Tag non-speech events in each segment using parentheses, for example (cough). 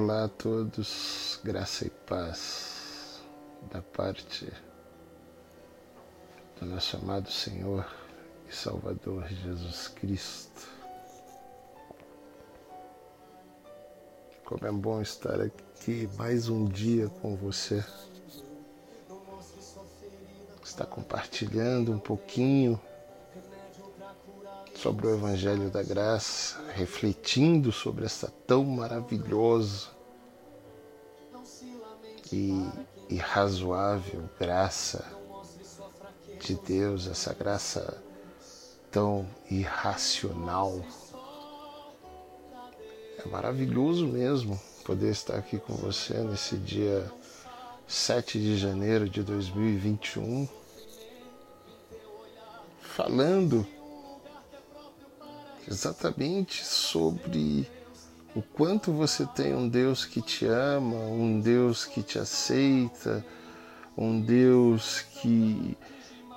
Olá a todos, graça e paz da parte do nosso amado Senhor e Salvador Jesus Cristo. Como é bom estar aqui mais um dia com você. Está compartilhando um pouquinho sobre o Evangelho da Graça, refletindo sobre essa tão maravilhosa e, e razoável graça de Deus, essa graça tão irracional. É maravilhoso mesmo poder estar aqui com você nesse dia 7 de janeiro de 2021, falando exatamente sobre o quanto você tem um Deus que te ama, um Deus que te aceita, um Deus que,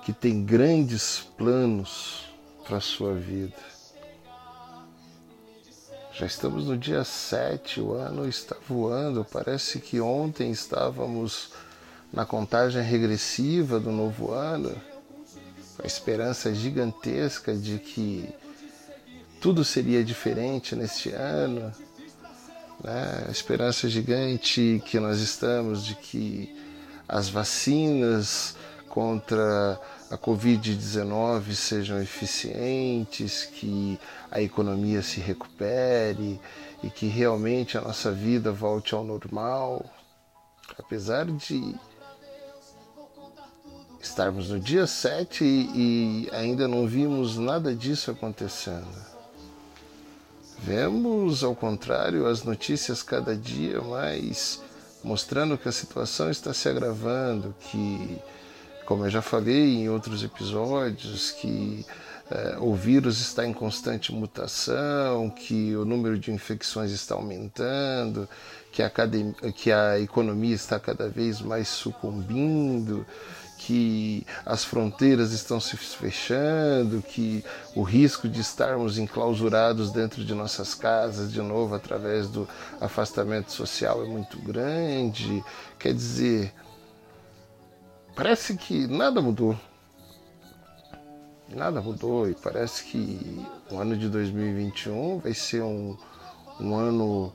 que tem grandes planos para a sua vida. Já estamos no dia 7, o ano está voando. Parece que ontem estávamos na contagem regressiva do novo ano, com a esperança gigantesca de que tudo seria diferente neste ano, né? a esperança gigante que nós estamos de que as vacinas contra a Covid-19 sejam eficientes, que a economia se recupere e que realmente a nossa vida volte ao normal. Apesar de estarmos no dia 7 e ainda não vimos nada disso acontecendo. Vemos, ao contrário, as notícias cada dia mais mostrando que a situação está se agravando, que, como eu já falei em outros episódios, que eh, o vírus está em constante mutação, que o número de infecções está aumentando, que a, que a economia está cada vez mais sucumbindo, que as fronteiras estão se fechando, que o risco de estarmos enclausurados dentro de nossas casas de novo através do afastamento social é muito grande. Quer dizer, parece que nada mudou. Nada mudou e parece que o ano de 2021 vai ser um, um ano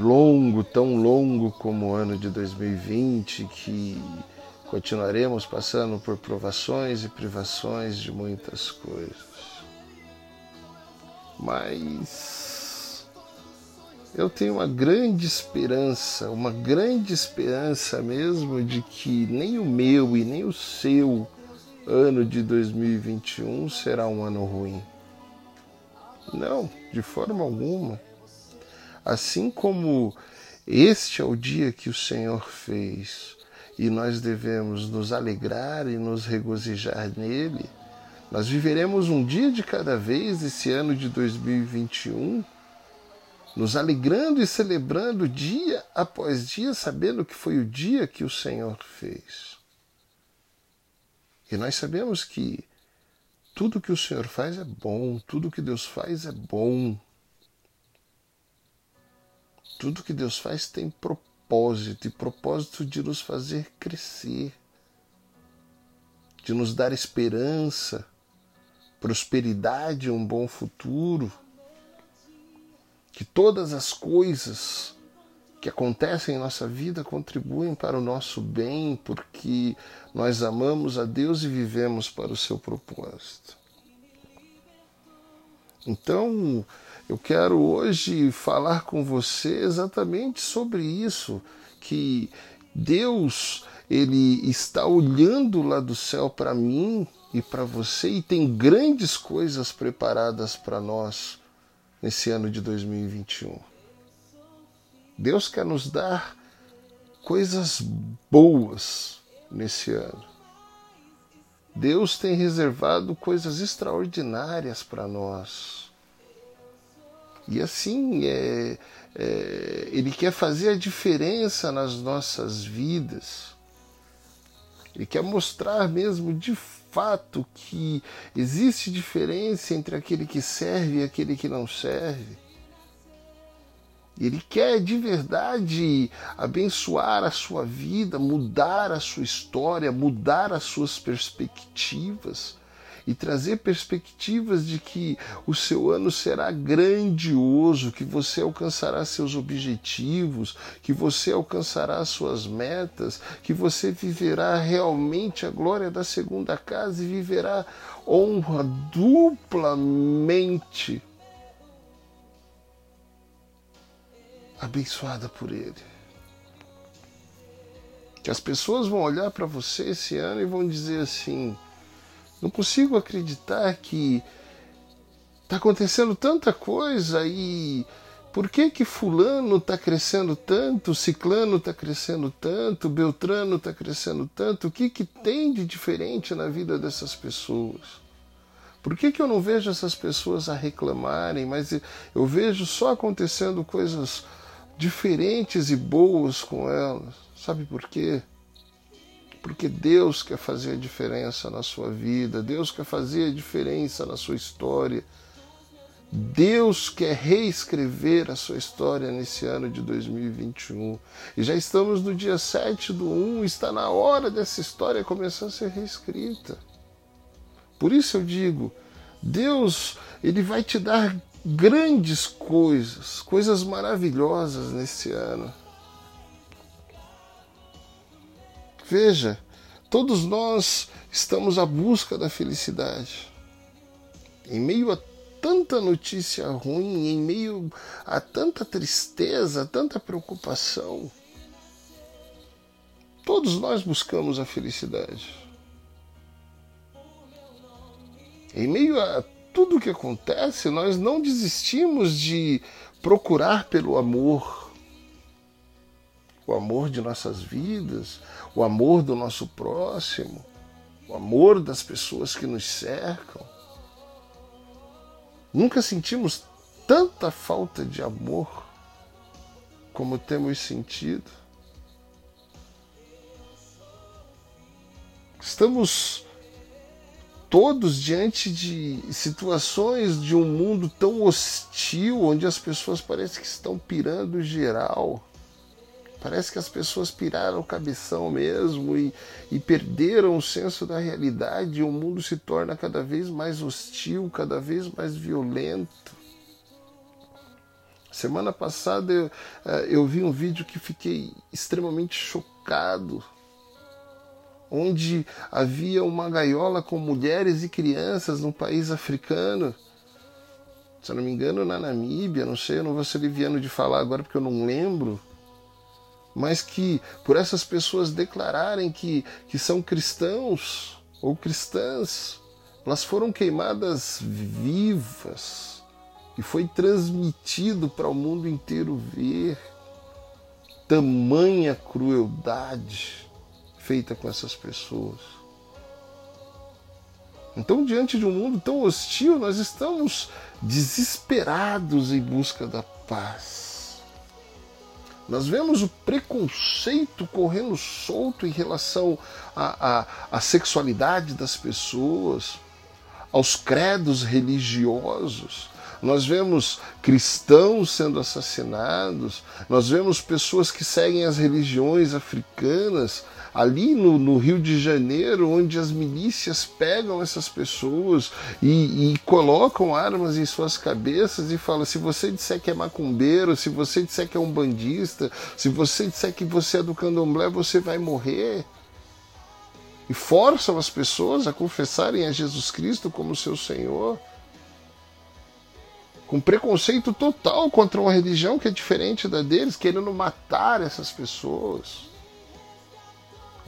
longo, tão longo como o ano de 2020, que Continuaremos passando por provações e privações de muitas coisas. Mas eu tenho uma grande esperança, uma grande esperança mesmo de que nem o meu e nem o seu ano de 2021 será um ano ruim. Não, de forma alguma. Assim como este é o dia que o Senhor fez, e nós devemos nos alegrar e nos regozijar nele, nós viveremos um dia de cada vez esse ano de 2021, nos alegrando e celebrando dia após dia, sabendo que foi o dia que o Senhor fez. E nós sabemos que tudo que o Senhor faz é bom, tudo que Deus faz é bom. Tudo que Deus faz tem propósito propósito e propósito de nos fazer crescer, de nos dar esperança, prosperidade, um bom futuro. Que todas as coisas que acontecem em nossa vida contribuem para o nosso bem, porque nós amamos a Deus e vivemos para o seu propósito. Então, eu quero hoje falar com você exatamente sobre isso, que Deus ele está olhando lá do céu para mim e para você e tem grandes coisas preparadas para nós nesse ano de 2021. Deus quer nos dar coisas boas nesse ano. Deus tem reservado coisas extraordinárias para nós. E assim, é, é, Ele quer fazer a diferença nas nossas vidas. Ele quer mostrar mesmo de fato que existe diferença entre aquele que serve e aquele que não serve. Ele quer de verdade abençoar a sua vida, mudar a sua história, mudar as suas perspectivas e trazer perspectivas de que o seu ano será grandioso, que você alcançará seus objetivos, que você alcançará suas metas, que você viverá realmente a glória da segunda casa e viverá honra duplamente abençoada por Ele. Que as pessoas vão olhar para você esse ano e vão dizer assim: não consigo acreditar que está acontecendo tanta coisa e por que que fulano está crescendo tanto, ciclano está crescendo tanto, beltrano está crescendo tanto? O que que tem de diferente na vida dessas pessoas? Por que, que eu não vejo essas pessoas a reclamarem, mas eu vejo só acontecendo coisas diferentes e boas com elas? Sabe por quê? Porque Deus quer fazer a diferença na sua vida, Deus quer fazer a diferença na sua história. Deus quer reescrever a sua história nesse ano de 2021. E já estamos no dia 7 do 1, está na hora dessa história começar a ser reescrita. Por isso eu digo, Deus, ele vai te dar grandes coisas, coisas maravilhosas nesse ano. Veja, todos nós estamos à busca da felicidade. Em meio a tanta notícia ruim, em meio a tanta tristeza, tanta preocupação, todos nós buscamos a felicidade. Em meio a tudo o que acontece, nós não desistimos de procurar pelo amor, o amor de nossas vidas, o amor do nosso próximo, o amor das pessoas que nos cercam. Nunca sentimos tanta falta de amor como temos sentido. Estamos todos diante de situações de um mundo tão hostil, onde as pessoas parecem que estão pirando geral. Parece que as pessoas piraram o cabeção mesmo e, e perderam o senso da realidade e o mundo se torna cada vez mais hostil, cada vez mais violento. Semana passada eu, eh, eu vi um vídeo que fiquei extremamente chocado, onde havia uma gaiola com mulheres e crianças num país africano. Se eu não me engano, na Namíbia, não sei, eu não vou ser liviano de falar agora porque eu não lembro mas que por essas pessoas declararem que, que são cristãos ou cristãs, elas foram queimadas vivas e foi transmitido para o mundo inteiro ver tamanha crueldade feita com essas pessoas. Então, diante de um mundo tão hostil, nós estamos desesperados em busca da paz. Nós vemos o preconceito correndo solto em relação à, à, à sexualidade das pessoas, aos credos religiosos. Nós vemos cristãos sendo assassinados, nós vemos pessoas que seguem as religiões africanas ali no, no, Rio de Janeiro, onde as milícias pegam essas pessoas e, e, colocam armas em suas cabeças e falam: se você disser que é macumbeiro, se você disser que é um bandista, se você disser que você é do candomblé, você vai morrer. E forçam as pessoas a confessarem a Jesus Cristo como seu Senhor com preconceito total contra uma religião que é diferente da deles, querendo matar essas pessoas.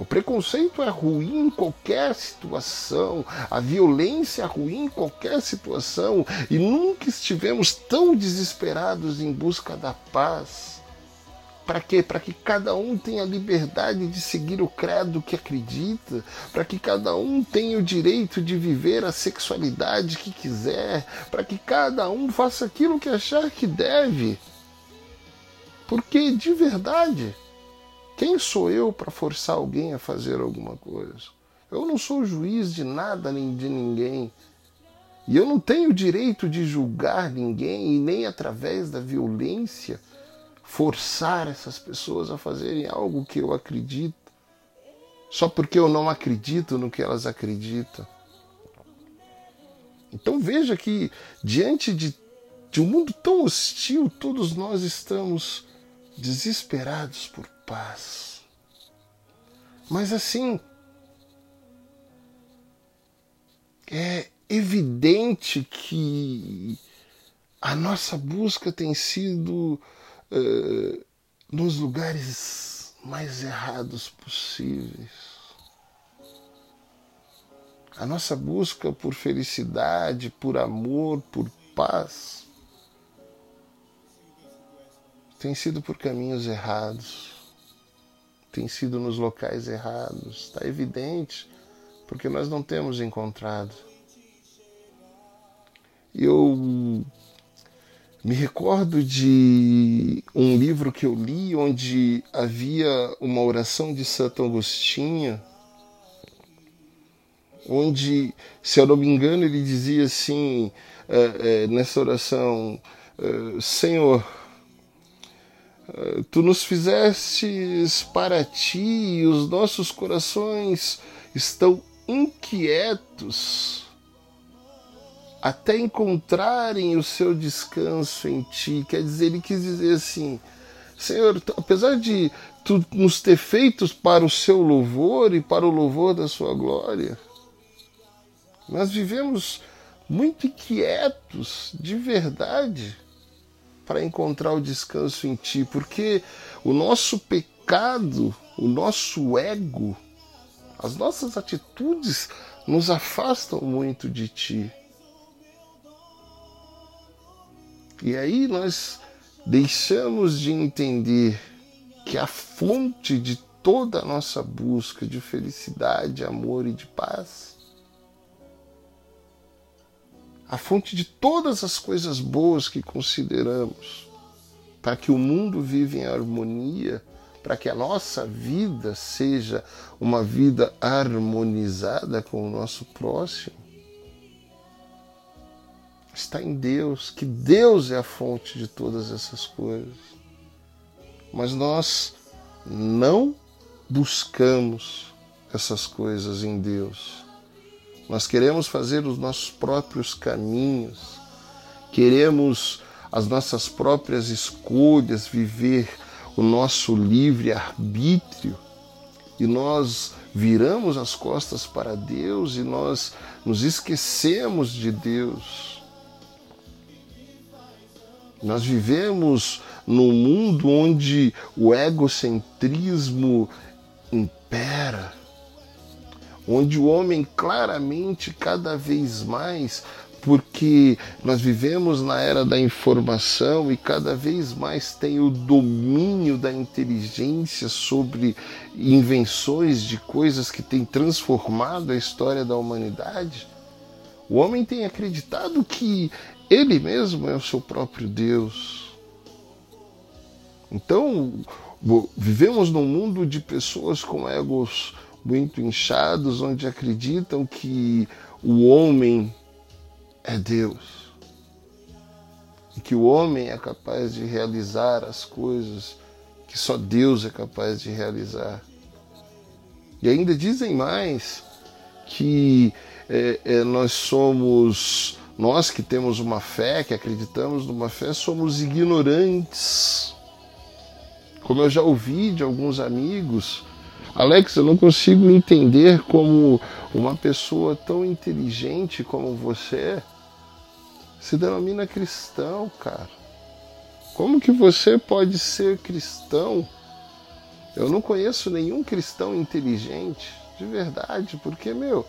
O preconceito é ruim em qualquer situação, a violência é ruim em qualquer situação, e nunca estivemos tão desesperados em busca da paz. Para quê? Para que cada um tenha a liberdade de seguir o credo que acredita, para que cada um tenha o direito de viver a sexualidade que quiser, para que cada um faça aquilo que achar que deve. Porque de verdade, quem sou eu para forçar alguém a fazer alguma coisa? Eu não sou juiz de nada nem de ninguém. E eu não tenho direito de julgar ninguém, e nem através da violência forçar essas pessoas a fazerem algo que eu acredito, só porque eu não acredito no que elas acreditam. Então veja que diante de, de um mundo tão hostil, todos nós estamos desesperados por paz. Mas assim, é evidente que a nossa busca tem sido uh, nos lugares mais errados possíveis. A nossa busca por felicidade, por amor, por paz, tem sido por caminhos errados, tem sido nos locais errados. Está evidente, porque nós não temos encontrado. Eu me recordo de um livro que eu li onde havia uma oração de Santo Agostinho onde, se eu não me engano, ele dizia assim, é, é, nessa oração: é, Senhor, tu nos fizestes para ti e os nossos corações estão inquietos até encontrarem o seu descanso em ti. Quer dizer, ele quis dizer assim: Senhor, apesar de tu nos ter feitos para o seu louvor e para o louvor da sua glória, nós vivemos muito inquietos, de verdade, para encontrar o descanso em Ti, porque o nosso pecado, o nosso ego, as nossas atitudes nos afastam muito de Ti. E aí nós deixamos de entender que a fonte de toda a nossa busca de felicidade, amor e de paz a fonte de todas as coisas boas que consideramos, para que o mundo viva em harmonia, para que a nossa vida seja uma vida harmonizada com o nosso próximo, está em Deus, que Deus é a fonte de todas essas coisas. Mas nós não buscamos essas coisas em Deus. Nós queremos fazer os nossos próprios caminhos, queremos as nossas próprias escolhas, viver o nosso livre arbítrio. E nós viramos as costas para Deus e nós nos esquecemos de Deus. Nós vivemos num mundo onde o egocentrismo impera onde o homem claramente cada vez mais porque nós vivemos na era da informação e cada vez mais tem o domínio da inteligência sobre invenções de coisas que têm transformado a história da humanidade. O homem tem acreditado que ele mesmo é o seu próprio Deus. Então, vivemos num mundo de pessoas com egos muito inchados, onde acreditam que o homem é Deus e que o homem é capaz de realizar as coisas que só Deus é capaz de realizar. E ainda dizem mais que é, é, nós somos, nós que temos uma fé, que acreditamos numa fé, somos ignorantes. Como eu já ouvi de alguns amigos, Alex, eu não consigo entender como uma pessoa tão inteligente como você se denomina cristão, cara. Como que você pode ser cristão? Eu não conheço nenhum cristão inteligente, de verdade, porque, meu,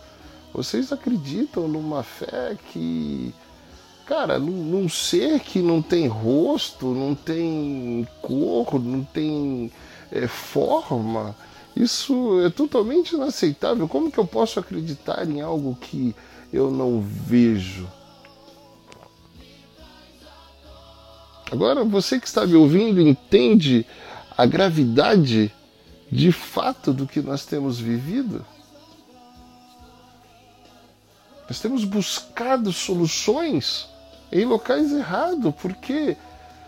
vocês acreditam numa fé que, cara, num, ser que não tem rosto, não tem cor, não tem é, forma isso é totalmente inaceitável. Como que eu posso acreditar em algo que eu não vejo? Agora, você que está me ouvindo entende a gravidade de fato do que nós temos vivido? Nós temos buscado soluções em locais errados, porque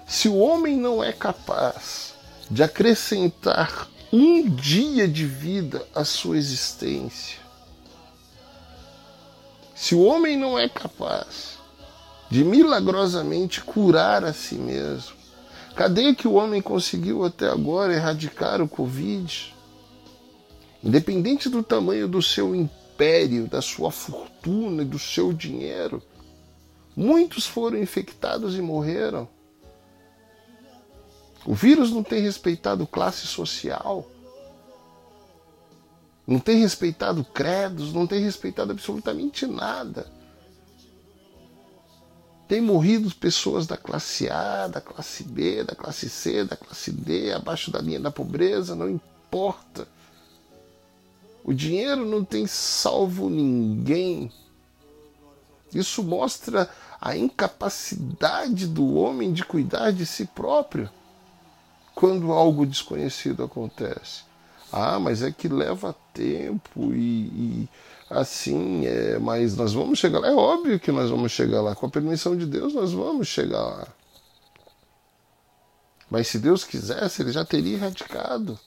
Se o homem não é capaz de acrescentar um dia de vida à sua existência, se o homem não é capaz de milagrosamente curar a si mesmo, cadê que o homem conseguiu até agora erradicar o Covid? Independente do tamanho do seu império, da sua fortuna e do seu dinheiro, muitos foram infectados e morreram. O vírus não tem respeitado classe social, não tem respeitado credos, não tem respeitado absolutamente nada. Tem morrido pessoas da classe A, da classe B, da classe C, da classe D, abaixo da linha da pobreza, não importa. O dinheiro não tem salvo ninguém. Isso mostra a incapacidade do homem de cuidar de si próprio quando algo desconhecido acontece. Ah, mas é que leva tempo e, e assim, é, mas nós vamos chegar lá. É óbvio que nós vamos chegar lá. Com a permissão de Deus, nós vamos chegar lá. Mas se Deus quisesse, ele já teria erradicado.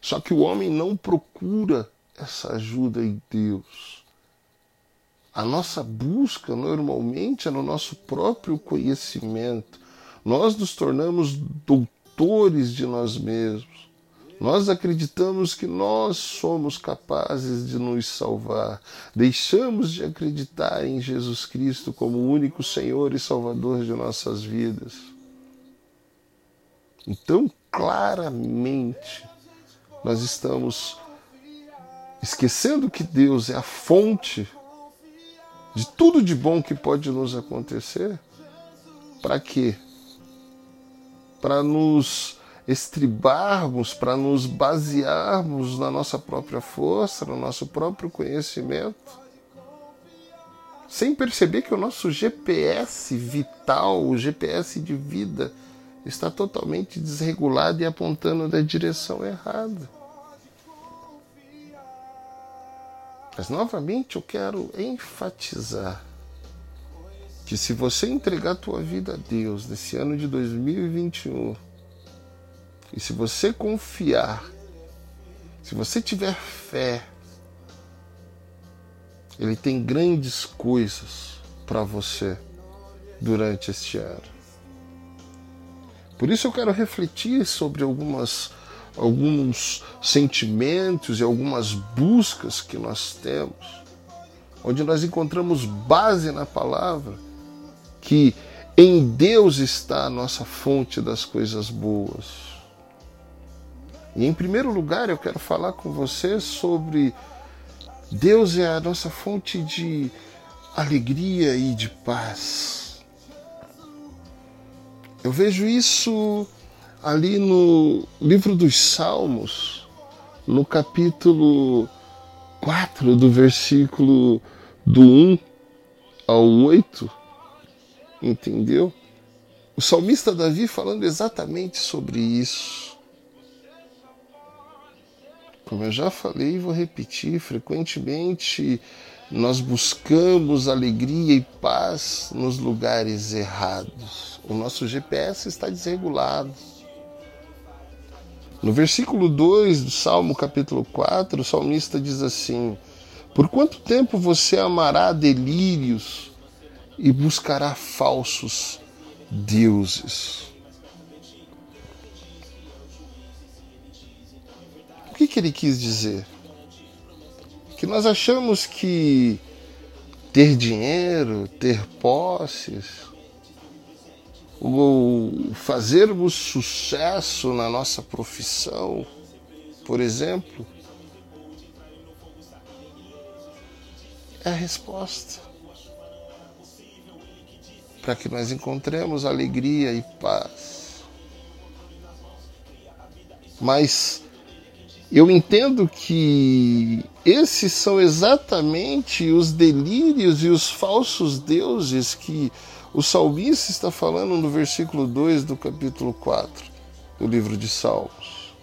Só que o homem não procura essa ajuda em Deus. A nossa busca normalmente é no nosso próprio conhecimento. Nós nos tornamos doutores de nós mesmos. Nós acreditamos que nós somos capazes de nos salvar. Deixamos de acreditar em Jesus Cristo como o único Senhor e Salvador de nossas vidas. Então, claramente, nós estamos esquecendo que Deus é a fonte de tudo de bom que pode nos acontecer. Para quê? Para nos estribarmos, para nos basearmos na nossa própria força, no nosso próprio conhecimento, sem perceber que o nosso GPS vital, o GPS de vida, está totalmente desregulado e apontando na direção errada. Mas novamente eu quero enfatizar que se você entregar a tua vida a Deus nesse ano de 2021, e se você confiar, se você tiver fé, Ele tem grandes coisas para você durante este ano. Por isso eu quero refletir sobre algumas alguns sentimentos e algumas buscas que nós temos, onde nós encontramos base na palavra que em Deus está a nossa fonte das coisas boas. E em primeiro lugar, eu quero falar com você sobre Deus é a nossa fonte de alegria e de paz. Eu vejo isso ali no livro dos Salmos, no capítulo 4, do versículo do 1 ao 8, entendeu? O salmista Davi falando exatamente sobre isso. Como eu já falei e vou repetir, frequentemente nós buscamos alegria e paz nos lugares errados. O nosso GPS está desregulado. No versículo 2 do Salmo capítulo 4, o salmista diz assim: Por quanto tempo você amará delírios e buscará falsos deuses? O que, que ele quis dizer? Que nós achamos que ter dinheiro, ter posses, ou fazermos sucesso na nossa profissão, por exemplo, é a resposta para que nós encontremos alegria e paz. Mas eu entendo que esses são exatamente os delírios e os falsos deuses que o salmista está falando no versículo 2 do capítulo 4 do livro de Salmos.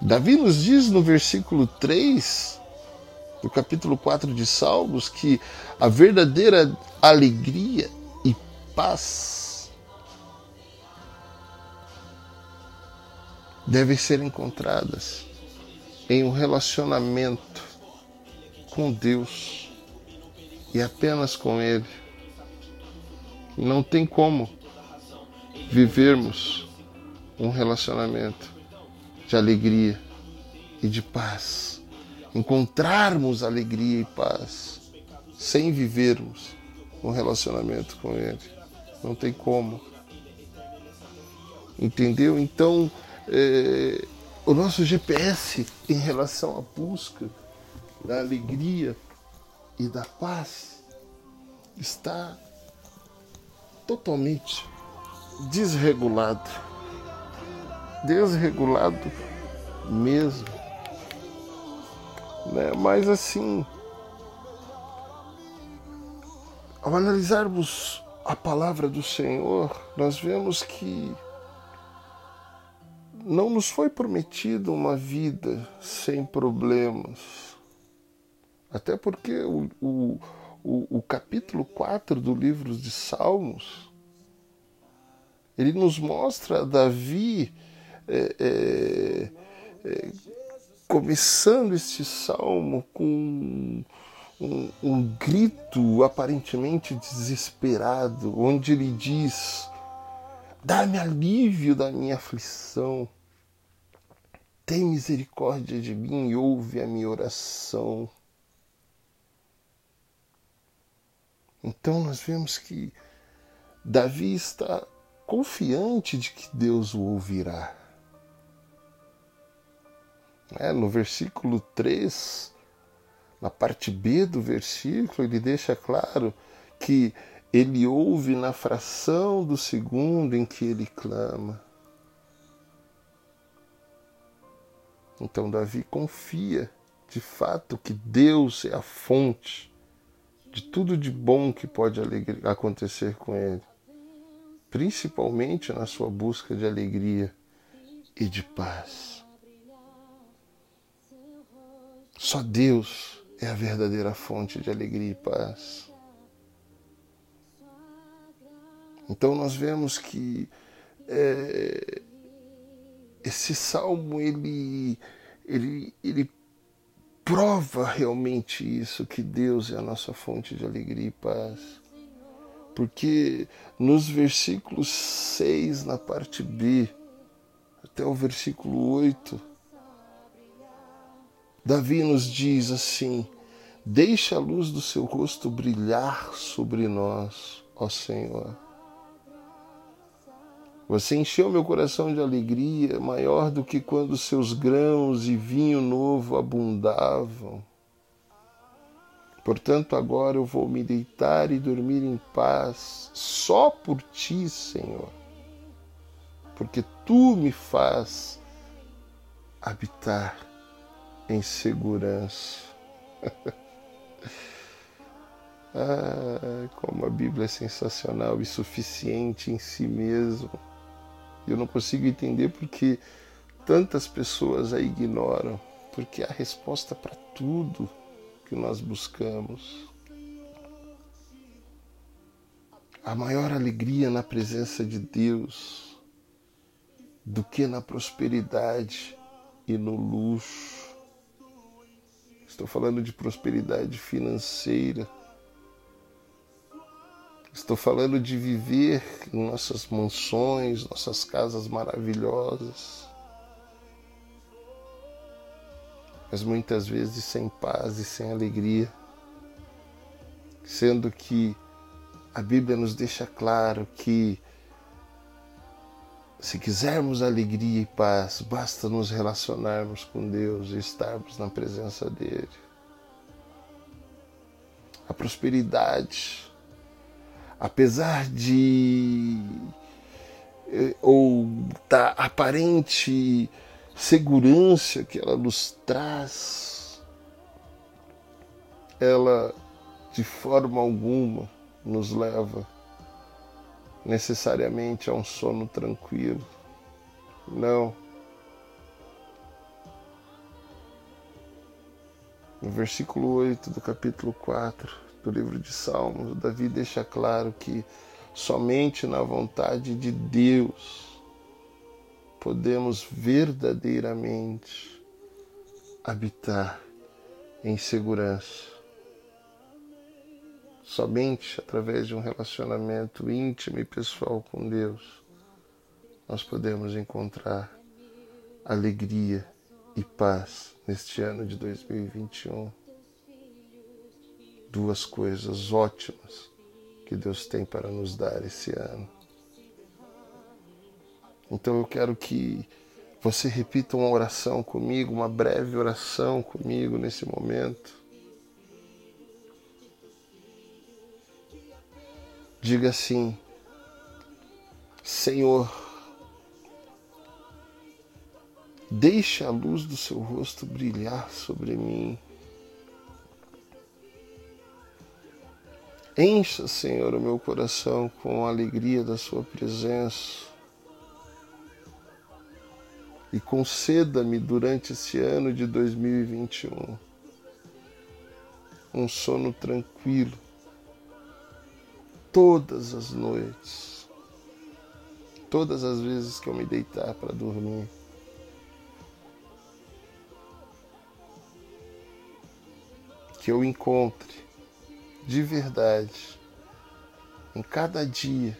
Davi nos diz no versículo 3 no capítulo 4 de Salmos, que a verdadeira alegria e paz devem ser encontradas em um relacionamento com Deus e apenas com Ele. Não tem como vivermos um relacionamento de alegria e de paz, encontrarmos alegria e paz sem vivermos um relacionamento com Ele. Não tem como. Entendeu? Então, é, o nosso GPS em relação à busca da alegria e da paz está totalmente desregulado. Desregulado mesmo. Né? Mas assim, ao analisarmos a palavra do Senhor, nós vemos que não nos foi prometido uma vida sem problemas. Até porque o, o, o, o capítulo 4 do livro de Salmos, ele nos mostra Davi é, é, é, começando este salmo com um, um grito aparentemente desesperado, onde ele diz: Dá-me alívio da minha aflição. Tem misericórdia de mim e ouve a minha oração. Então nós vemos que Davi está confiante de que Deus o ouvirá. É, no versículo 3, na parte B do versículo, ele deixa claro que ele ouve na fração do segundo em que ele clama. Então Davi confia de fato que Deus é a fonte de tudo de bom que pode acontecer com ele, principalmente na sua busca de alegria e de paz. Só Deus é a verdadeira fonte de alegria e paz. Então nós vemos que é, esse salmo ele, ele, ele prova realmente isso, que Deus é a nossa fonte de alegria e paz. Porque nos versículos 6, na parte B, até o versículo 8, Davi nos diz assim: Deixa a luz do seu rosto brilhar sobre nós, ó Senhor. Você encheu meu coração de alegria, maior do que quando seus grãos e vinho novo abundavam. Portanto, agora eu vou me deitar e dormir em paz, só por ti, Senhor, porque tu me faz habitar em segurança. (laughs) ah, como a Bíblia é sensacional e suficiente em si mesmo. Eu não consigo entender porque tantas pessoas a ignoram, porque é a resposta para tudo que nós buscamos. A maior alegria na presença de Deus do que na prosperidade e no luxo. Estou falando de prosperidade financeira. Estou falando de viver em nossas mansões, nossas casas maravilhosas, mas muitas vezes sem paz e sem alegria, sendo que a Bíblia nos deixa claro que se quisermos alegria e paz, basta nos relacionarmos com Deus e estarmos na presença dele. A prosperidade apesar de eh, ou da aparente segurança que ela nos traz, ela de forma alguma nos leva necessariamente a um sono tranquilo. Não. No versículo 8 do capítulo 4 do livro de Salmos, Davi deixa claro que somente na vontade de Deus podemos verdadeiramente habitar em segurança. Somente através de um relacionamento íntimo e pessoal com Deus nós podemos encontrar alegria e paz neste ano de 2021. Duas coisas ótimas que Deus tem para nos dar esse ano. Então eu quero que você repita uma oração comigo, uma breve oração comigo nesse momento. Diga assim: Senhor, deixe a luz do seu rosto brilhar sobre mim. Encha, Senhor, o meu coração com a alegria da Sua presença e conceda-me durante esse ano de 2021 um sono tranquilo todas as noites, todas as vezes que eu me deitar para dormir. Que eu encontre de verdade em cada dia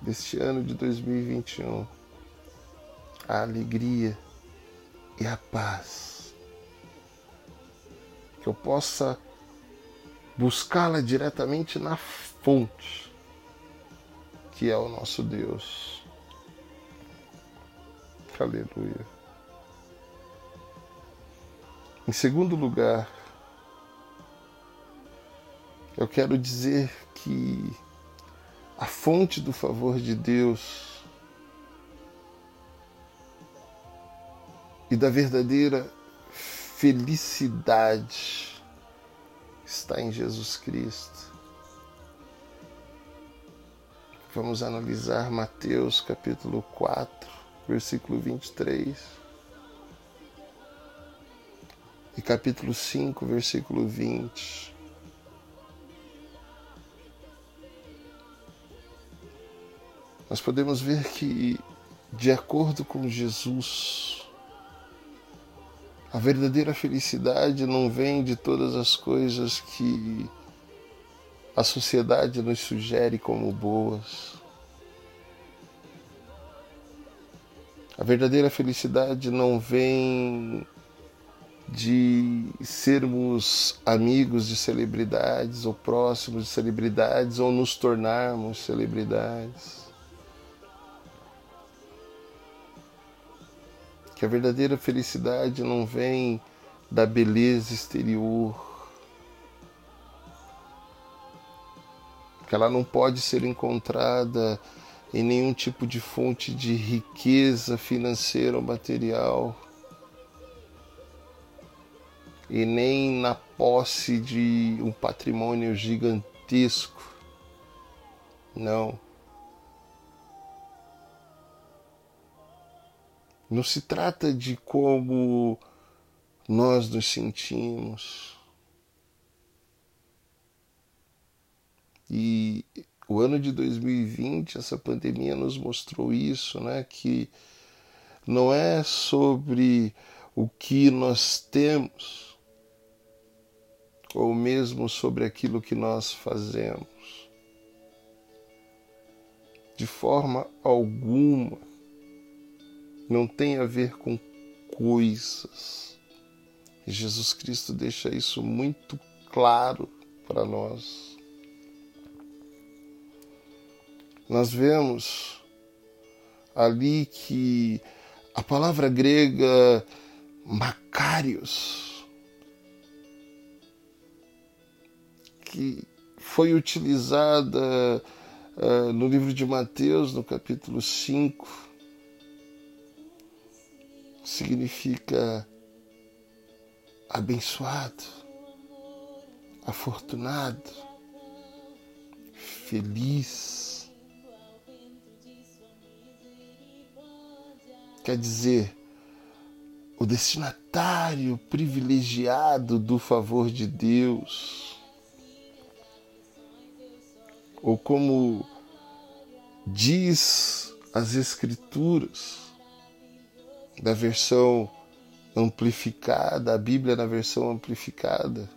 deste ano de 2021 a alegria e a paz. Que eu possa buscá-la diretamente na fonte, que é o nosso Deus. Aleluia. Em segundo lugar, eu quero dizer que a fonte do favor de Deus e da verdadeira felicidade está em Jesus Cristo. Vamos analisar Mateus capítulo 4, versículo 23. E capítulo 5, versículo 20. nós podemos ver que, de acordo com Jesus, a verdadeira felicidade não vem de todas as coisas que a sociedade nos sugere como boas. A verdadeira felicidade não vem de sermos amigos de celebridades ou próximos de celebridades ou nos tornarmos celebridades. que a verdadeira felicidade não vem da beleza exterior, que ela não pode ser encontrada em nenhum tipo de fonte de riqueza financeira ou material, e nem na posse de um patrimônio gigantesco. Não. Não se trata de como nós nos sentimos. E o ano de 2020, essa pandemia nos mostrou isso, né? Que não é sobre o que nós temos, ou mesmo sobre aquilo que nós fazemos. De forma alguma não tem a ver com coisas. E Jesus Cristo deixa isso muito claro para nós. Nós vemos ali que a palavra grega Macários, que foi utilizada uh, no livro de Mateus, no capítulo 5, significa abençoado, afortunado, feliz. Quer dizer, o destinatário privilegiado do favor de Deus. Ou como diz as Escrituras, da versão amplificada, a Bíblia na versão amplificada,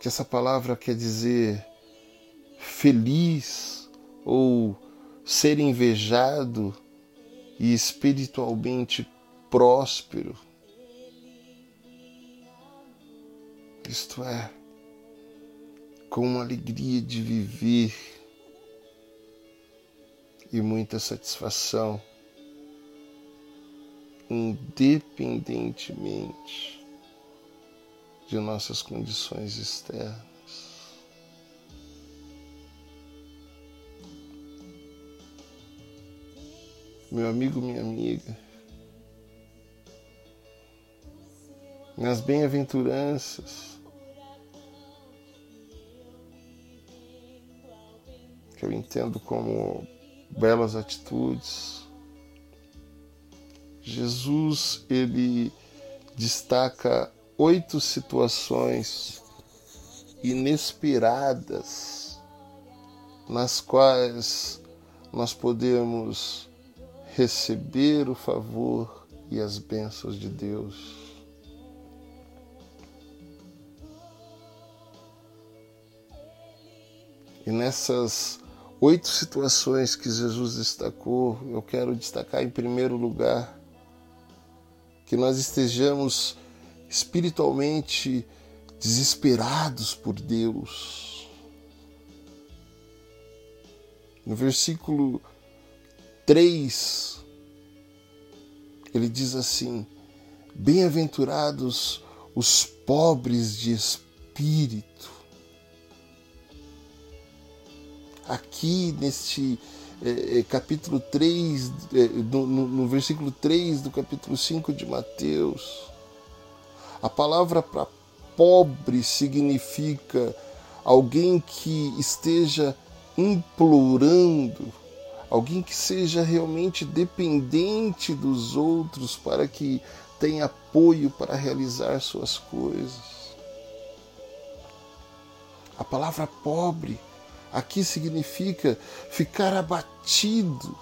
que essa palavra quer dizer feliz ou ser invejado e espiritualmente próspero. Isto é, com alegria de viver e muita satisfação, independentemente de nossas condições externas. Meu amigo, minha amiga, nas bem-aventuranças que eu entendo como belas atitudes. Jesus ele destaca oito situações inesperadas nas quais nós podemos receber o favor e as bênçãos de Deus. E nessas oito situações que Jesus destacou, eu quero destacar em primeiro lugar que nós estejamos espiritualmente desesperados por Deus. No versículo 3, ele diz assim: Bem-aventurados os pobres de espírito. Aqui neste é, capítulo 3, é, no, no, no versículo 3 do capítulo 5 de Mateus, a palavra para pobre significa alguém que esteja implorando alguém que seja realmente dependente dos outros para que tenha apoio para realizar suas coisas. A palavra pobre aqui significa ficar abatido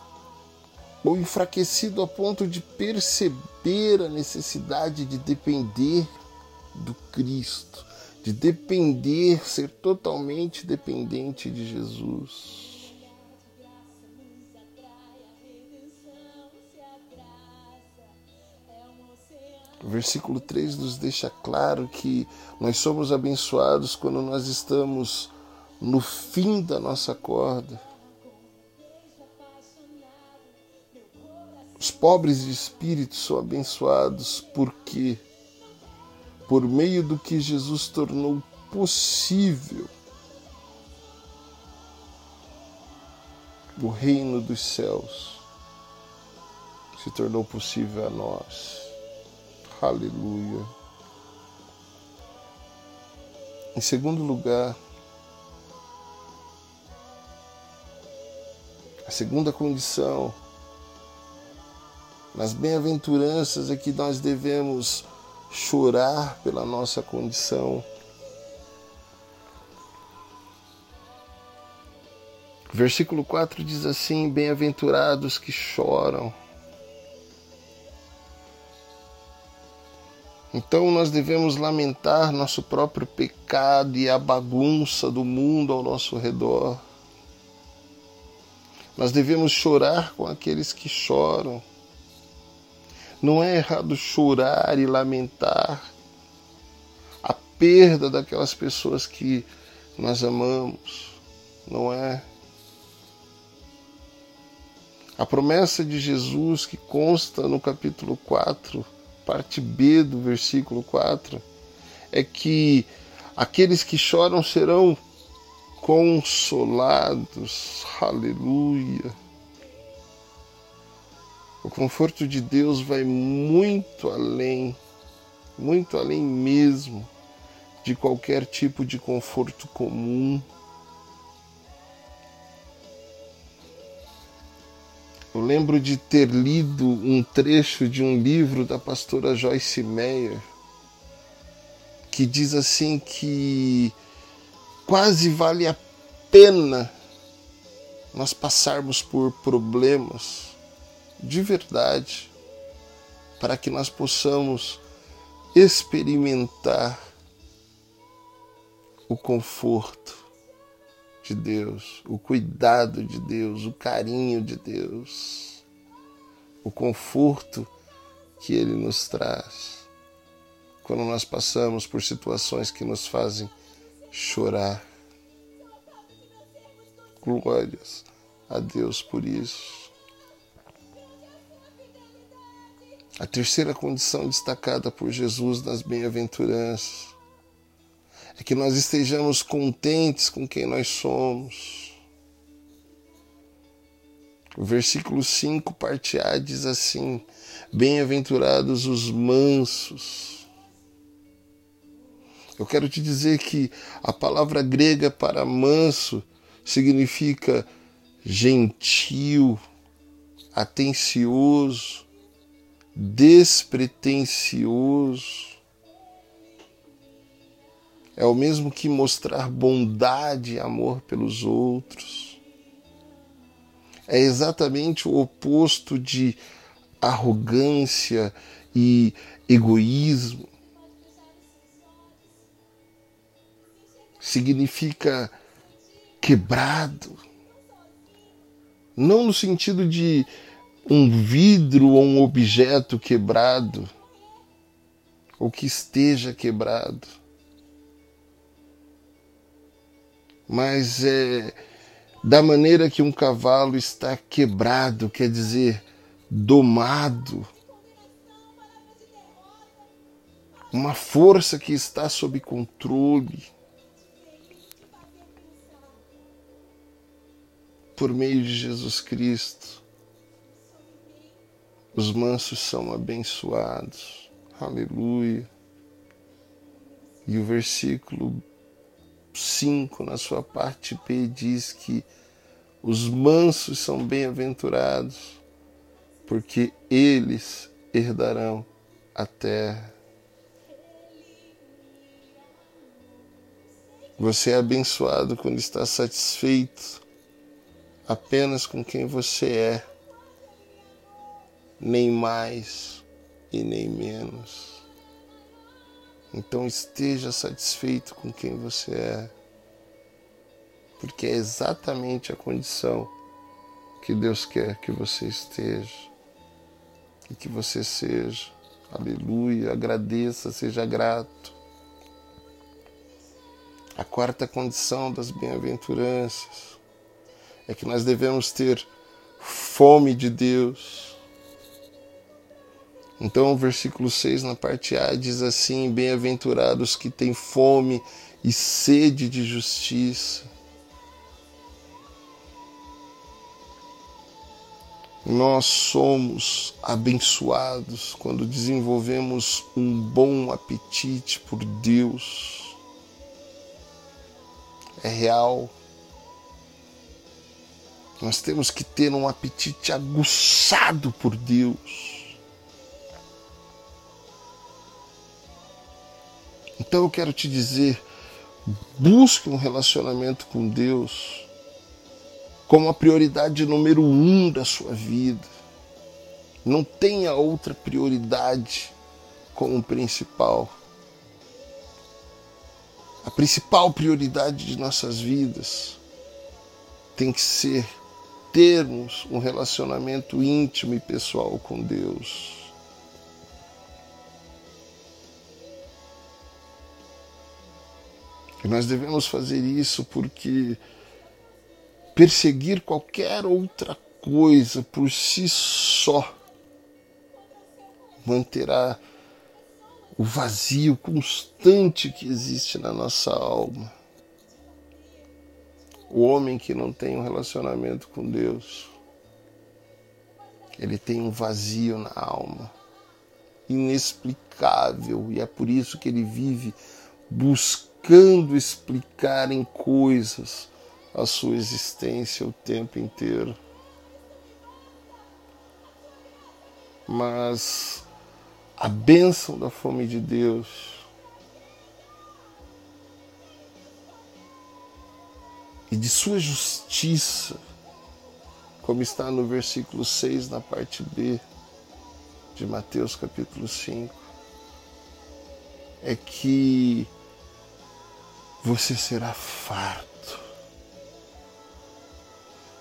ou enfraquecido a ponto de perceber a necessidade de depender do Cristo, de depender, ser totalmente dependente de Jesus. O versículo 3 nos deixa claro que nós somos abençoados quando nós estamos no fim da nossa corda. Os pobres de espírito são abençoados porque, por meio do que Jesus tornou possível, o reino dos céus se tornou possível a nós. Aleluia. Em segundo lugar, a segunda condição, nas bem-aventuranças é que nós devemos chorar pela nossa condição. Versículo 4 diz assim: Bem-aventurados que choram Então nós devemos lamentar nosso próprio pecado e a bagunça do mundo ao nosso redor. Nós devemos chorar com aqueles que choram. Não é errado chorar e lamentar a perda daquelas pessoas que nós amamos, não é? A promessa de Jesus que consta no capítulo 4 parte B do versículo 4, é que aqueles que choram serão consolados. Aleluia. O conforto de Deus vai muito além, muito além mesmo de qualquer tipo de conforto comum. Eu lembro de ter lido um trecho de um livro da pastora Joyce Meyer que diz assim que quase vale a pena nós passarmos por problemas de verdade para que nós possamos experimentar o conforto de Deus, o cuidado de Deus, o carinho de Deus, o conforto que Ele nos traz quando nós passamos por situações que nos fazem chorar. Glórias a Deus por isso. A terceira condição destacada por Jesus nas bem-aventuranças é que nós estejamos contentes com quem nós somos. O versículo 5, parte A, diz assim: Bem-aventurados os mansos. Eu quero te dizer que a palavra grega para manso significa gentil, atencioso, despretensioso. É o mesmo que mostrar bondade e amor pelos outros. É exatamente o oposto de arrogância e egoísmo. Significa quebrado, não no sentido de um vidro ou um objeto quebrado, ou que esteja quebrado, mas é da maneira que um cavalo está quebrado, quer dizer, domado, uma força que está sob controle. por meio de Jesus Cristo. Os mansos são abençoados. Aleluia. E o versículo 5, na sua parte P, diz que os mansos são bem-aventurados, porque eles herdarão a terra. Você é abençoado quando está satisfeito apenas com quem você é, nem mais e nem menos. Então esteja satisfeito com quem você é, porque é exatamente a condição que Deus quer que você esteja e que você seja. Aleluia, agradeça, seja grato. A quarta condição das bem-aventuranças é que nós devemos ter fome de Deus. Então, o versículo 6, na parte A, diz assim: Bem-aventurados que têm fome e sede de justiça. Nós somos abençoados quando desenvolvemos um bom apetite por Deus. É real. Nós temos que ter um apetite aguçado por Deus. Então eu quero te dizer, busque um relacionamento com Deus como a prioridade número um da sua vida. Não tenha outra prioridade como principal. A principal prioridade de nossas vidas tem que ser termos um relacionamento íntimo e pessoal com Deus. E nós devemos fazer isso porque perseguir qualquer outra coisa por si só manterá o vazio constante que existe na nossa alma. O homem que não tem um relacionamento com Deus, ele tem um vazio na alma, inexplicável, e é por isso que ele vive buscando explicar em coisas a sua existência o tempo inteiro. mas a bênção da fome de Deus e de sua justiça, como está no versículo 6, na parte B de Mateus capítulo 5, é que você será farto.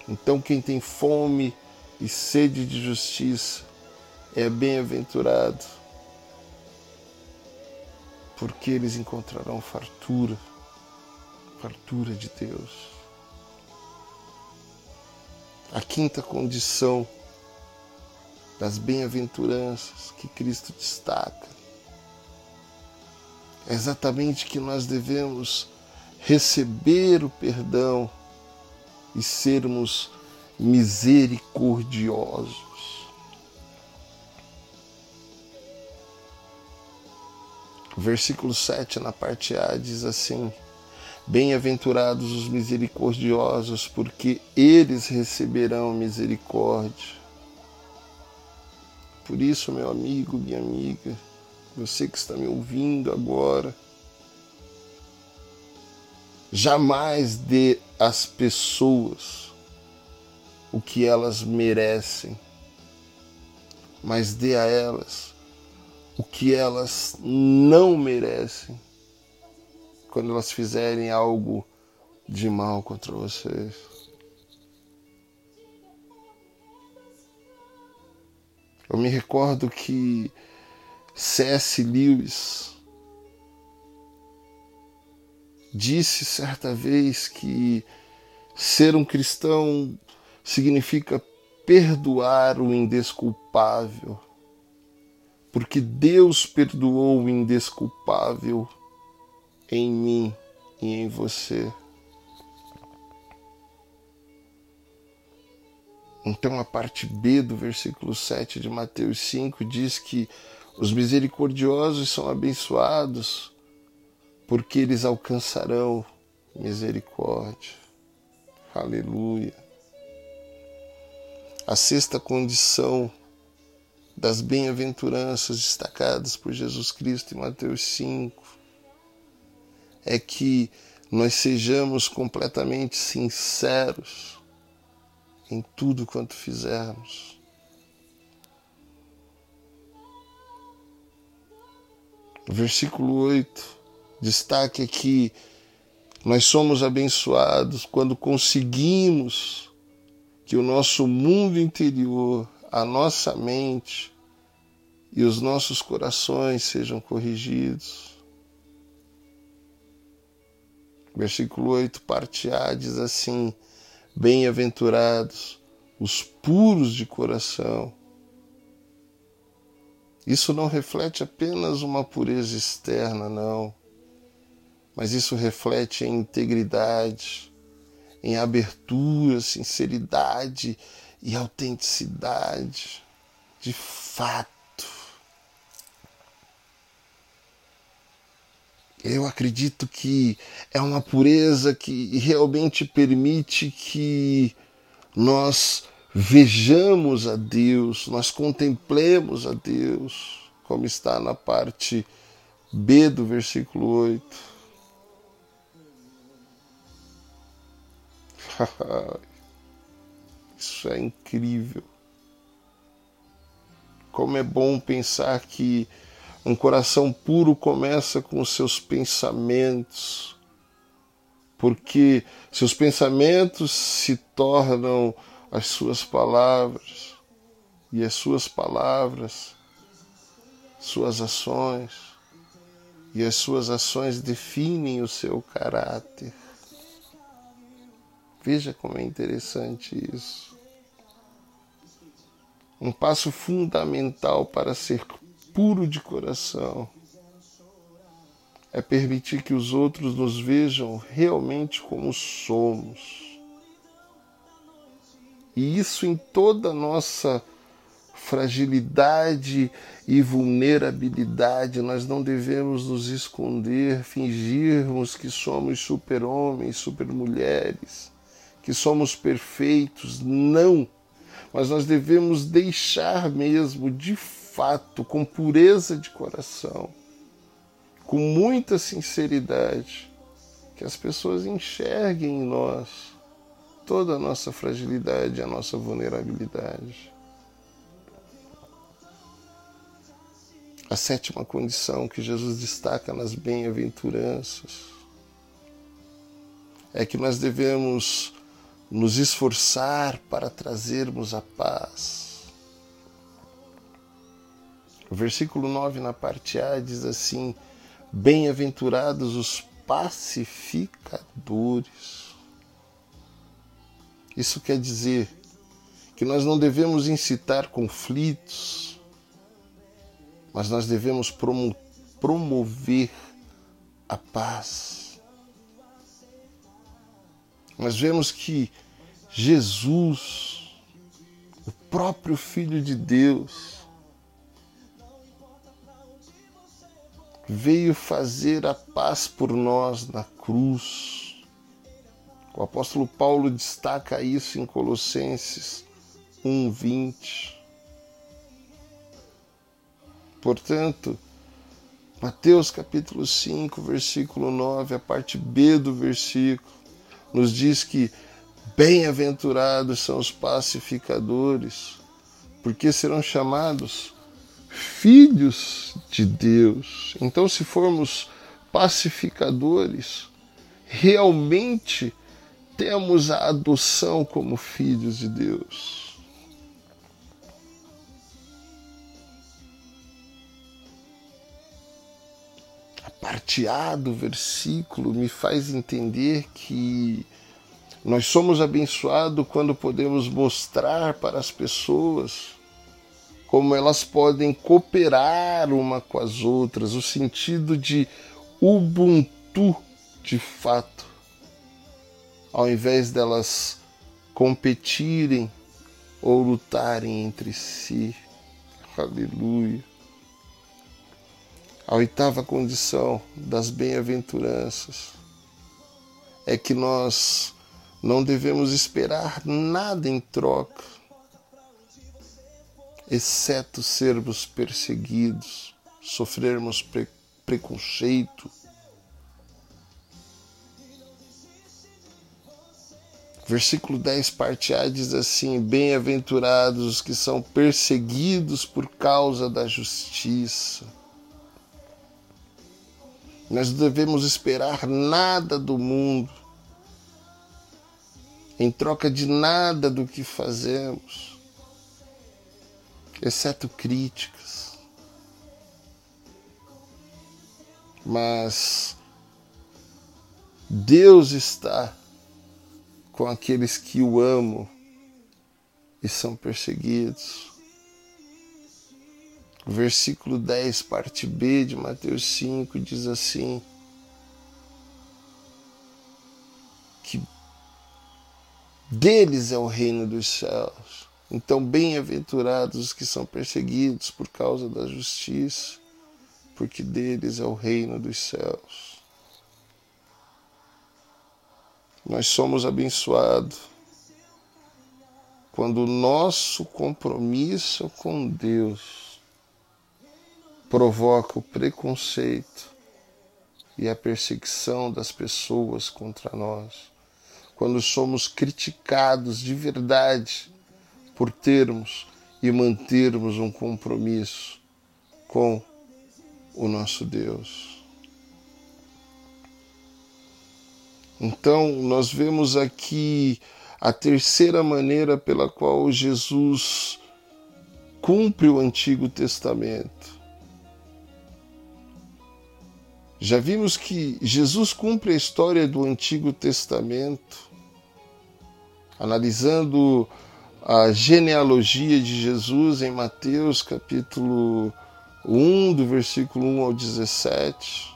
Então, quem tem fome e sede de justiça é bem-aventurado, porque eles encontrarão fartura, fartura de Deus. A quinta condição das bem-aventuranças que Cristo destaca é exatamente que nós devemos receber o perdão e sermos misericordiosos. O versículo 7, na parte A, diz assim: Bem-aventurados os misericordiosos, porque eles receberão misericórdia. Por isso, meu amigo, minha amiga, você que está me ouvindo agora, jamais dê às pessoas o que elas merecem, mas dê a elas o que elas não merecem quando elas fizerem algo de mal contra vocês. Eu me recordo que C.S. Lewis disse certa vez que ser um cristão significa perdoar o indesculpável, porque Deus perdoou o indesculpável em mim e em você. Então, a parte B do versículo 7 de Mateus 5 diz que os misericordiosos são abençoados porque eles alcançarão misericórdia. Aleluia. A sexta condição das bem-aventuranças destacadas por Jesus Cristo em Mateus 5 é que nós sejamos completamente sinceros em tudo quanto fizermos. Versículo 8 Destaque aqui, nós somos abençoados quando conseguimos que o nosso mundo interior, a nossa mente e os nossos corações sejam corrigidos. Versículo 8, parte A, diz assim: Bem-aventurados os puros de coração. Isso não reflete apenas uma pureza externa, não mas isso reflete em integridade, em abertura, sinceridade e autenticidade, de fato. Eu acredito que é uma pureza que realmente permite que nós vejamos a Deus, nós contemplemos a Deus, como está na parte B do versículo 8. (laughs) Isso é incrível. Como é bom pensar que um coração puro começa com os seus pensamentos, porque seus pensamentos se tornam as suas palavras, e as suas palavras, suas ações, e as suas ações definem o seu caráter. Veja como é interessante isso. Um passo fundamental para ser puro de coração é permitir que os outros nos vejam realmente como somos. E isso em toda a nossa fragilidade e vulnerabilidade, nós não devemos nos esconder, fingirmos que somos super-homens, super-mulheres que somos perfeitos. Não! mas nós devemos deixar mesmo, de fato, com pureza de coração, com muita sinceridade, que as pessoas enxerguem em nós toda a nossa fragilidade, a nossa vulnerabilidade. A sétima condição que Jesus destaca nas bem-aventuranças é que nós devemos nos esforçar para trazermos a paz. O versículo 9, na parte A, diz assim: Bem-aventurados os pacificadores. Isso quer dizer que nós não devemos incitar conflitos, mas nós devemos promover a paz. Nós vemos que Jesus, o próprio Filho de Deus, veio fazer a paz por nós na cruz. O apóstolo Paulo destaca isso em Colossenses 1:20. Portanto, Mateus capítulo 5, versículo 9, a parte B do versículo, nos diz que bem-aventurados são os pacificadores, porque serão chamados filhos de Deus. Então, se formos pacificadores, realmente temos a adoção como filhos de Deus. Parteado versículo me faz entender que nós somos abençoados quando podemos mostrar para as pessoas como elas podem cooperar uma com as outras, o sentido de ubuntu de fato, ao invés delas competirem ou lutarem entre si. Aleluia. A oitava condição das bem-aventuranças é que nós não devemos esperar nada em troca, exceto sermos perseguidos, sofrermos pre preconceito. Versículo 10, parte A, diz assim: Bem-aventurados os que são perseguidos por causa da justiça nós devemos esperar nada do mundo, em troca de nada do que fazemos, exceto críticas. Mas Deus está com aqueles que o amam e são perseguidos versículo 10, parte B de Mateus 5, diz assim: que deles é o reino dos céus. Então, bem-aventurados os que são perseguidos por causa da justiça, porque deles é o reino dos céus. Nós somos abençoados quando o nosso compromisso com Deus provoca o preconceito e a perseguição das pessoas contra nós. Quando somos criticados de verdade por termos e mantermos um compromisso com o nosso Deus. Então, nós vemos aqui a terceira maneira pela qual Jesus cumpre o Antigo Testamento. Já vimos que Jesus cumpre a história do Antigo Testamento, analisando a genealogia de Jesus em Mateus capítulo 1, do versículo 1 ao 17.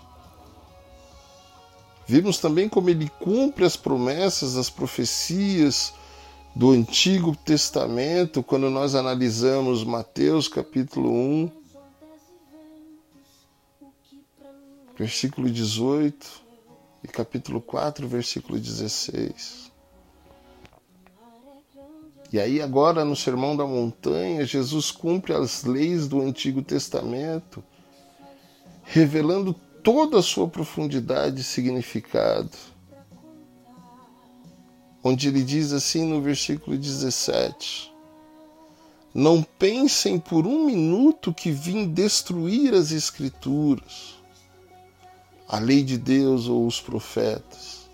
Vimos também como ele cumpre as promessas, as profecias do Antigo Testamento, quando nós analisamos Mateus capítulo 1, versículo 18 e capítulo 4, versículo 16. E aí, agora no Sermão da Montanha, Jesus cumpre as leis do Antigo Testamento, revelando toda a sua profundidade e significado. Onde ele diz assim no versículo 17: Não pensem por um minuto que vim destruir as Escrituras, a lei de Deus ou os profetas.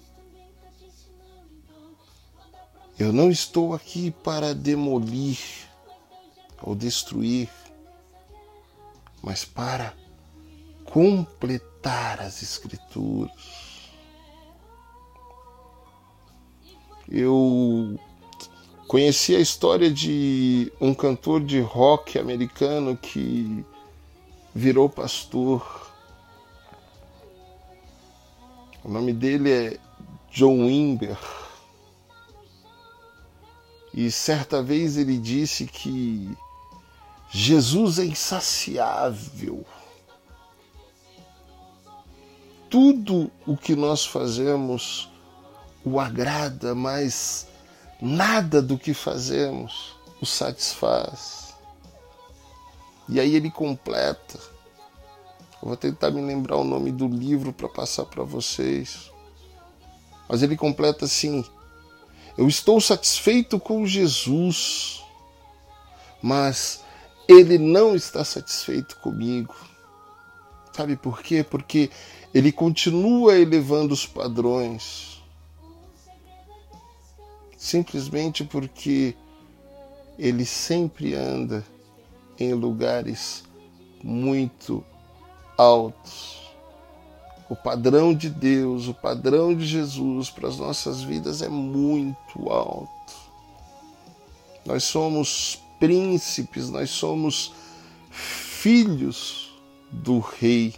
Eu não estou aqui para demolir ou destruir, mas para completar as Escrituras. Eu conheci a história de um cantor de rock americano que virou pastor. O nome dele é John Wimber. E certa vez ele disse que Jesus é insaciável. Tudo o que nós fazemos o agrada, mas nada do que fazemos o satisfaz. E aí ele completa. Eu vou tentar me lembrar o nome do livro para passar para vocês. Mas ele completa assim: eu estou satisfeito com Jesus, mas Ele não está satisfeito comigo. Sabe por quê? Porque Ele continua elevando os padrões. Simplesmente porque Ele sempre anda em lugares muito altos o padrão de Deus, o padrão de Jesus para as nossas vidas é muito alto. Nós somos príncipes, nós somos filhos do Rei.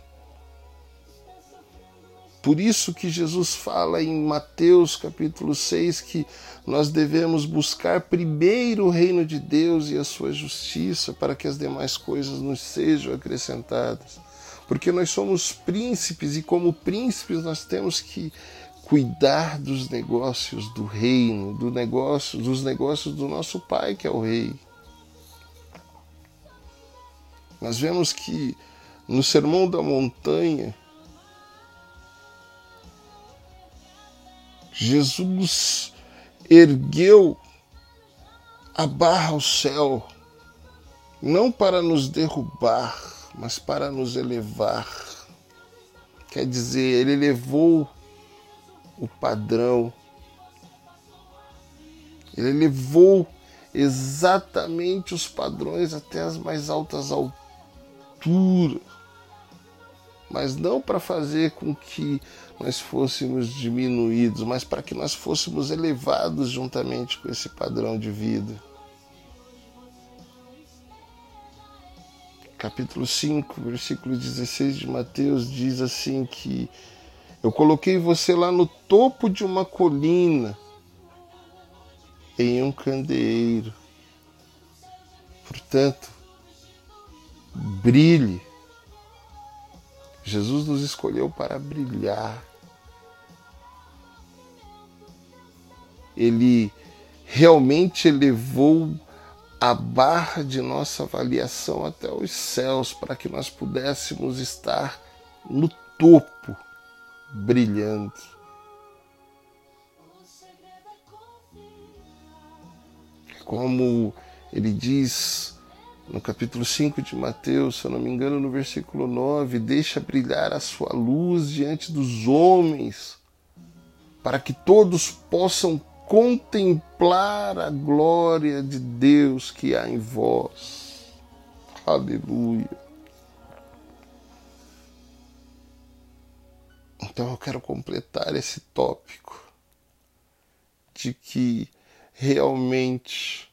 Por isso que Jesus fala em Mateus capítulo 6 que nós devemos buscar primeiro o reino de Deus e a sua justiça para que as demais coisas nos sejam acrescentadas porque nós somos príncipes e, como príncipes, nós temos que cuidar dos negócios do reino, do negócio, dos negócios do nosso Pai, que é o Rei. Nós vemos que no Sermão da Montanha, Jesus ergueu a barra ao céu, não para nos derrubar, mas para nos elevar. Quer dizer, ele elevou o padrão, ele elevou exatamente os padrões até as mais altas alturas, mas não para fazer com que nós fôssemos diminuídos, mas para que nós fôssemos elevados juntamente com esse padrão de vida. Capítulo 5, versículo 16 de Mateus diz assim que eu coloquei você lá no topo de uma colina em um candeeiro. Portanto, brilhe. Jesus nos escolheu para brilhar. Ele realmente elevou a barra de nossa avaliação até os céus para que nós pudéssemos estar no topo, brilhando. Como ele diz no capítulo 5 de Mateus, se eu não me engano, no versículo 9: Deixa brilhar a sua luz diante dos homens, para que todos possam contemplar a glória de Deus que há em vós. Aleluia. Então eu quero completar esse tópico de que realmente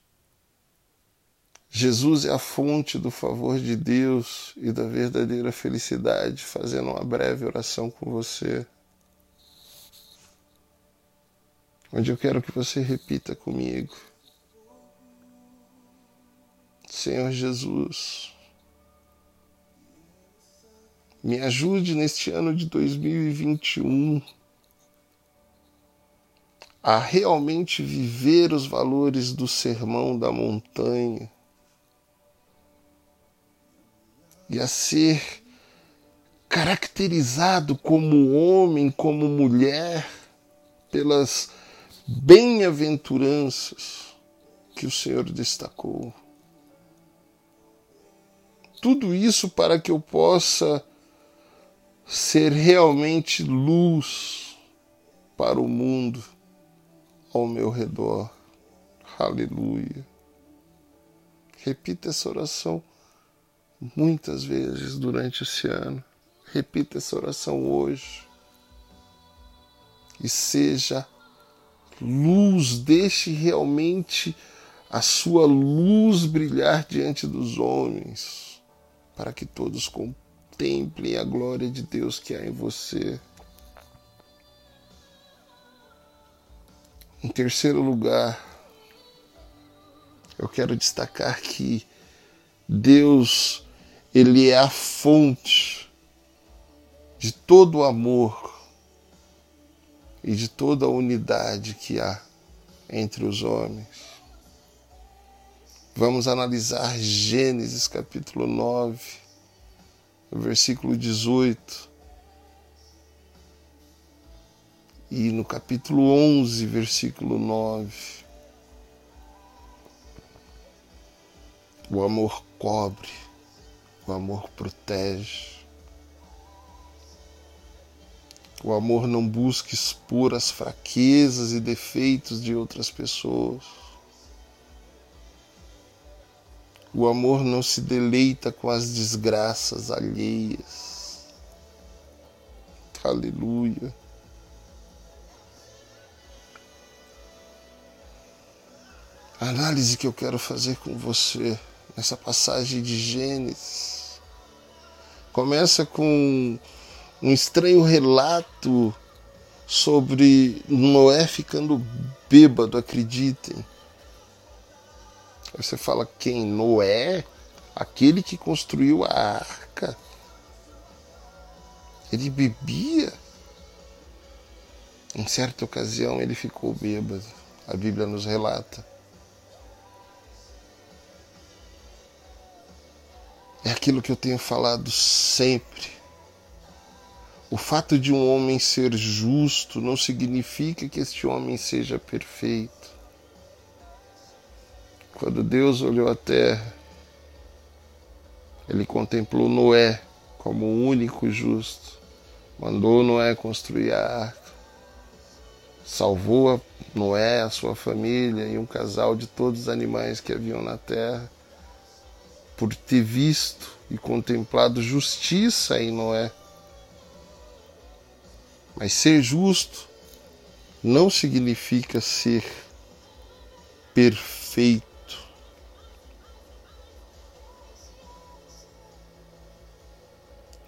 Jesus é a fonte do favor de Deus e da verdadeira felicidade, fazendo uma breve oração com você. Onde eu quero que você repita comigo. Senhor Jesus, me ajude neste ano de 2021 a realmente viver os valores do sermão da montanha e a ser caracterizado como homem, como mulher, pelas bem-aventuranças que o Senhor destacou. Tudo isso para que eu possa ser realmente luz para o mundo ao meu redor. Aleluia. Repita essa oração muitas vezes durante esse ano. Repita essa oração hoje. E seja luz, deixe realmente a sua luz brilhar diante dos homens, para que todos contemplem a glória de Deus que há em você. Em terceiro lugar, eu quero destacar que Deus, ele é a fonte de todo o amor e de toda a unidade que há entre os homens. Vamos analisar Gênesis capítulo 9, versículo 18 e no capítulo 11, versículo 9. O amor cobre, o amor protege. O amor não busca expor as fraquezas e defeitos de outras pessoas. O amor não se deleita com as desgraças alheias. Aleluia. A análise que eu quero fazer com você nessa passagem de Gênesis começa com um estranho relato sobre Noé ficando bêbado, acreditem. Você fala quem? Noé? Aquele que construiu a arca? Ele bebia? Em certa ocasião ele ficou bêbado. A Bíblia nos relata. É aquilo que eu tenho falado sempre. O fato de um homem ser justo não significa que este homem seja perfeito. Quando Deus olhou a terra, ele contemplou Noé como o único justo, mandou Noé construir a arca, salvou a Noé, a sua família e um casal de todos os animais que haviam na terra por ter visto e contemplado justiça em Noé. Mas ser justo não significa ser perfeito.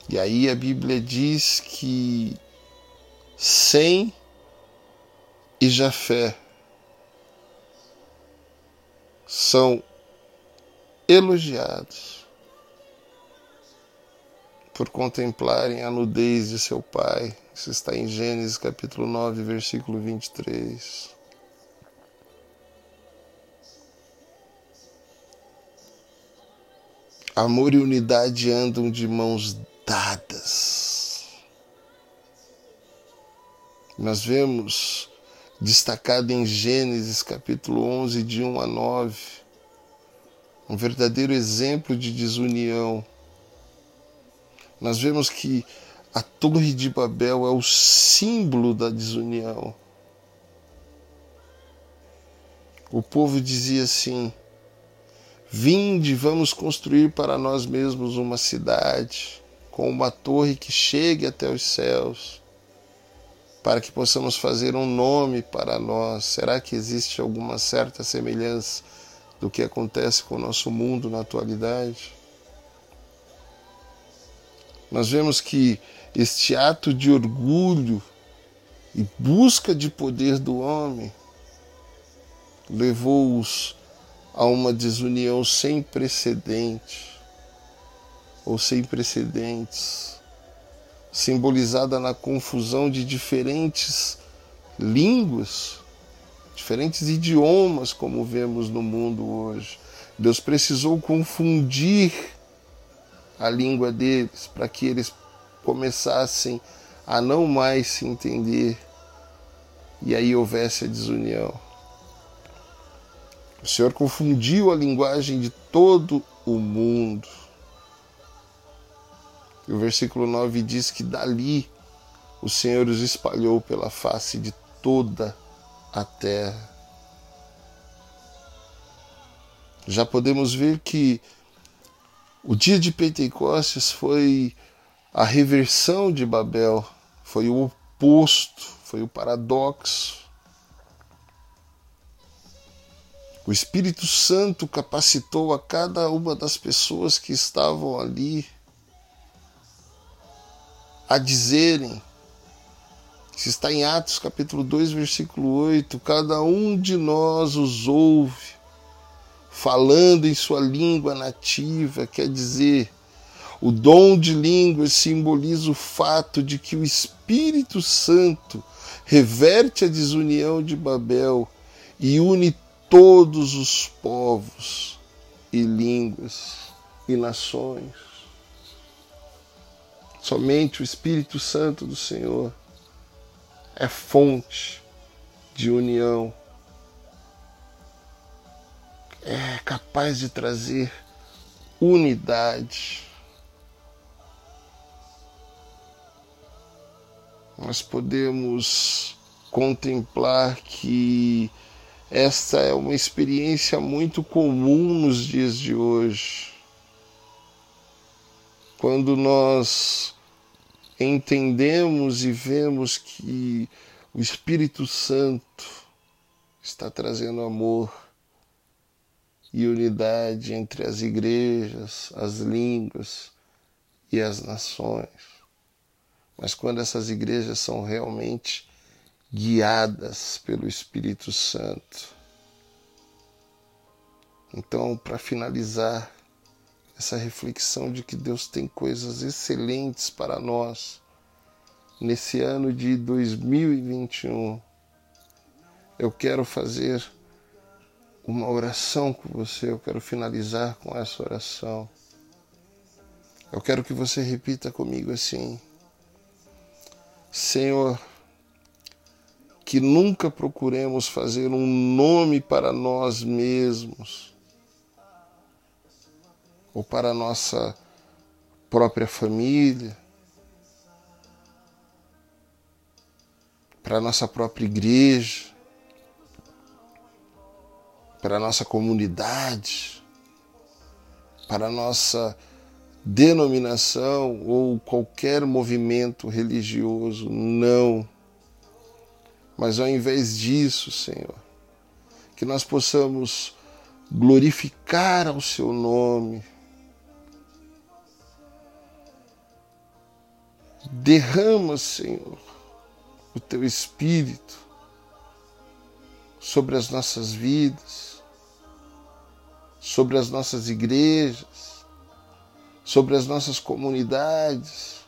E aí a Bíblia diz que Sem e Jafé são elogiados por contemplarem a nudez de seu pai. Isso está em Gênesis capítulo 9, versículo 23. Amor e unidade andam de mãos dadas. Nós vemos destacado em Gênesis capítulo 11, de 1 a 9, um verdadeiro exemplo de desunião. Nós vemos que a Torre de Babel é o símbolo da desunião. O povo dizia assim: Vinde, vamos construir para nós mesmos uma cidade com uma torre que chegue até os céus, para que possamos fazer um nome para nós. Será que existe alguma certa semelhança do que acontece com o nosso mundo na atualidade. Nós vemos que este ato de orgulho e busca de poder do homem levou-os a uma desunião sem precedente ou sem precedentes, simbolizada na confusão de diferentes línguas diferentes idiomas, como vemos no mundo hoje. Deus precisou confundir a língua deles para que eles começassem a não mais se entender e aí houvesse a desunião. O Senhor confundiu a linguagem de todo o mundo. E o versículo 9 diz que dali o Senhor os espalhou pela face de toda a terra. Já podemos ver que o dia de Pentecostes foi a reversão de Babel, foi o oposto, foi o paradoxo. O Espírito Santo capacitou a cada uma das pessoas que estavam ali a dizerem, se está em Atos capítulo 2, versículo 8, cada um de nós os ouve, falando em sua língua nativa, quer dizer, o dom de línguas simboliza o fato de que o Espírito Santo reverte a desunião de Babel e une todos os povos e línguas e nações. Somente o Espírito Santo do Senhor é fonte de união, é capaz de trazer unidade. Nós podemos contemplar que esta é uma experiência muito comum nos dias de hoje. Quando nós entendemos e vemos que o Espírito Santo está trazendo amor e unidade entre as igrejas, as línguas e as nações. Mas quando essas igrejas são realmente guiadas pelo Espírito Santo. Então, para finalizar, essa reflexão de que Deus tem coisas excelentes para nós nesse ano de 2021. Eu quero fazer uma oração com você, eu quero finalizar com essa oração. Eu quero que você repita comigo assim: Senhor, que nunca procuremos fazer um nome para nós mesmos ou para a nossa própria família, para a nossa própria igreja, para a nossa comunidade, para a nossa denominação ou qualquer movimento religioso. Não. Mas ao invés disso, Senhor, que nós possamos glorificar ao Seu nome Derrama, Senhor, o teu espírito sobre as nossas vidas, sobre as nossas igrejas, sobre as nossas comunidades,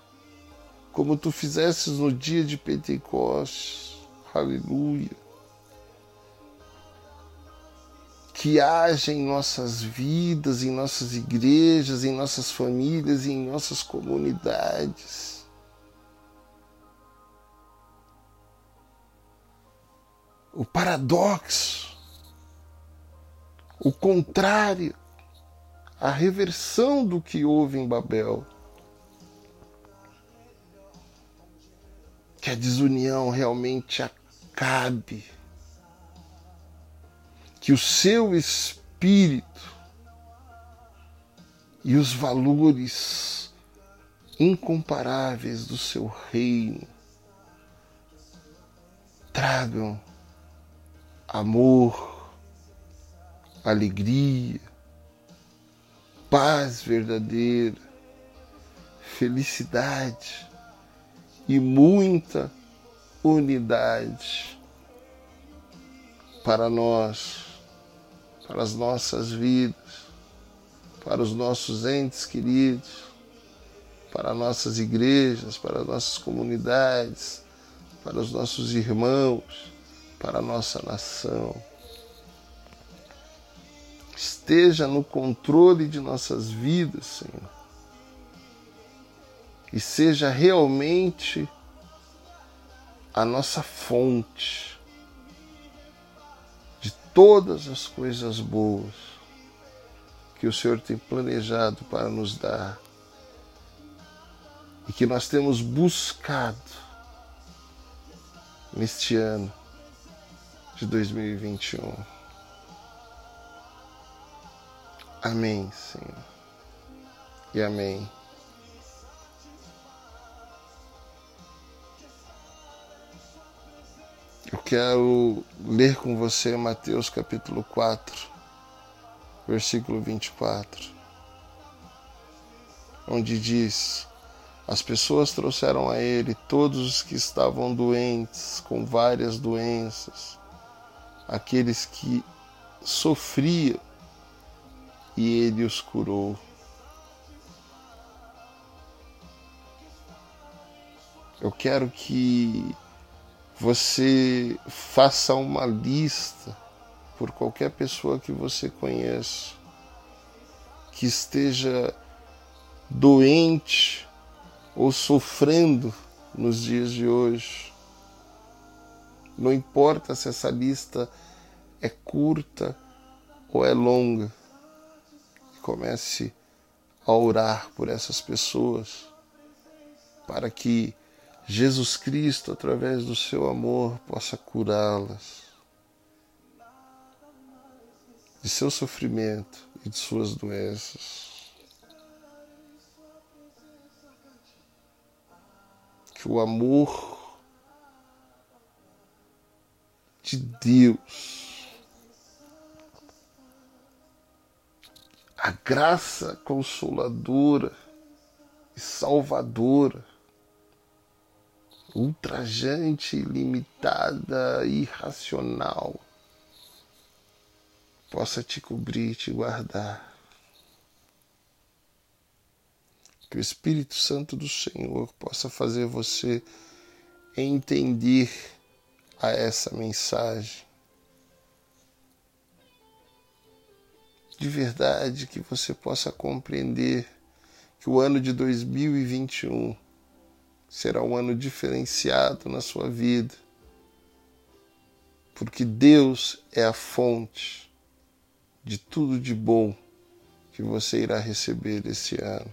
como tu fizesses no dia de Pentecostes. Aleluia. Que haja em nossas vidas, em nossas igrejas, em nossas famílias e em nossas comunidades o paradoxo, o contrário, a reversão do que houve em Babel. Que a desunião realmente acabe, que o seu espírito e os valores incomparáveis do seu reino tragam amor, alegria, paz verdadeira, felicidade e muita unidade para nós, para as nossas vidas, para os nossos entes queridos, para nossas igrejas, para nossas comunidades, para os nossos irmãos para a nossa nação. Esteja no controle de nossas vidas, Senhor. E seja realmente a nossa fonte de todas as coisas boas que o Senhor tem planejado para nos dar e que nós temos buscado neste ano de 2021. Amém, Senhor. E amém. Eu quero ler com você Mateus capítulo 4, versículo 24, onde diz: As pessoas trouxeram a ele todos os que estavam doentes, com várias doenças, aqueles que sofriam, e ele os curou. Eu quero que você faça uma lista por qualquer pessoa que você conheça que esteja doente ou sofrendo nos dias de hoje. Não importa se essa lista é curta ou é longa. Comece a orar por essas pessoas para que Jesus Cristo, através do seu amor, possa curá-las de seu sofrimento e de suas doenças. Que o amor de Deus, a graça consoladora e salvadora, ultrajante, ilimitada, irracional, possa te cobrir, te guardar. Que o Espírito Santo do Senhor possa fazer você entender a essa mensagem. De verdade, que você possa compreender que o ano de 2021 será um ano diferenciado na sua vida, porque Deus é a fonte de tudo de bom que você irá receber esse ano.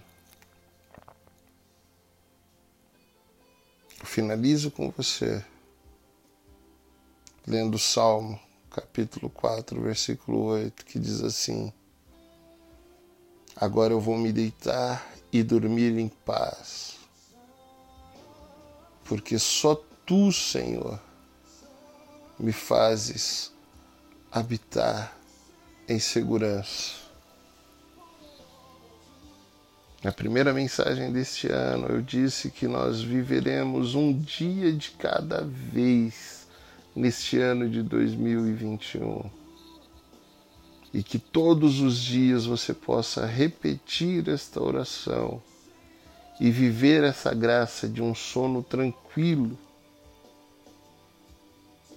Eu finalizo com você lendo o Salmo, capítulo 4, versículo 8, que diz assim: Agora eu vou me deitar e dormir em paz, porque só tu, Senhor, me fazes habitar em segurança. Na primeira mensagem deste ano, eu disse que nós viveremos um dia de cada vez neste ano de 2021. E que todos os dias você possa repetir esta oração e viver essa graça de um sono tranquilo,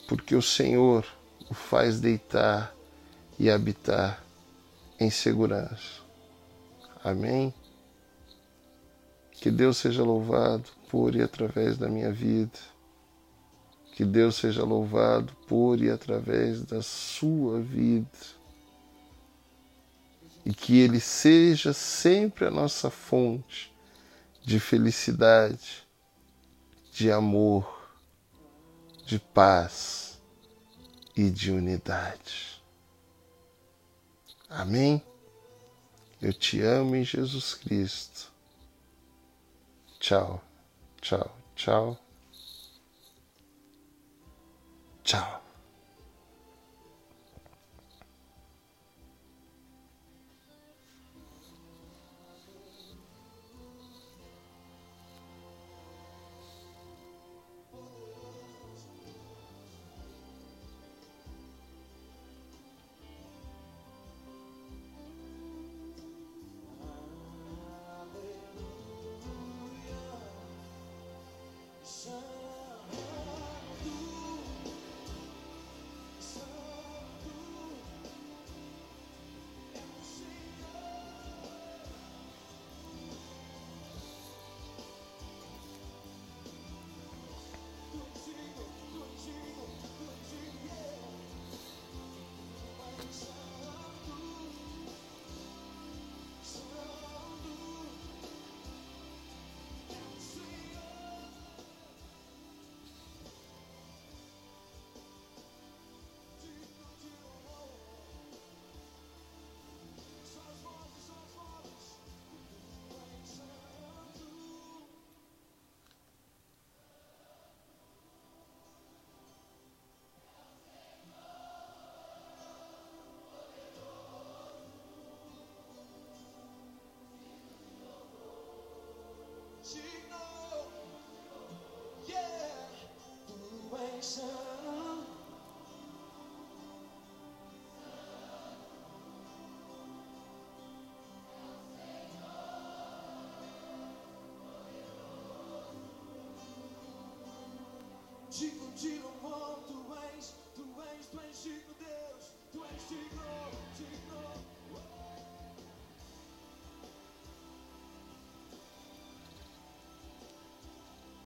porque o Senhor o faz deitar e habitar em segurança. Amém? Que Deus seja louvado por e através da minha vida. Que Deus seja louvado por e através da sua vida. E que Ele seja sempre a nossa fonte de felicidade, de amor, de paz e de unidade. Amém? Eu te amo em Jesus Cristo. Tchau, tchau, tchau. Tchau. protection. Digo, tira o mundo em é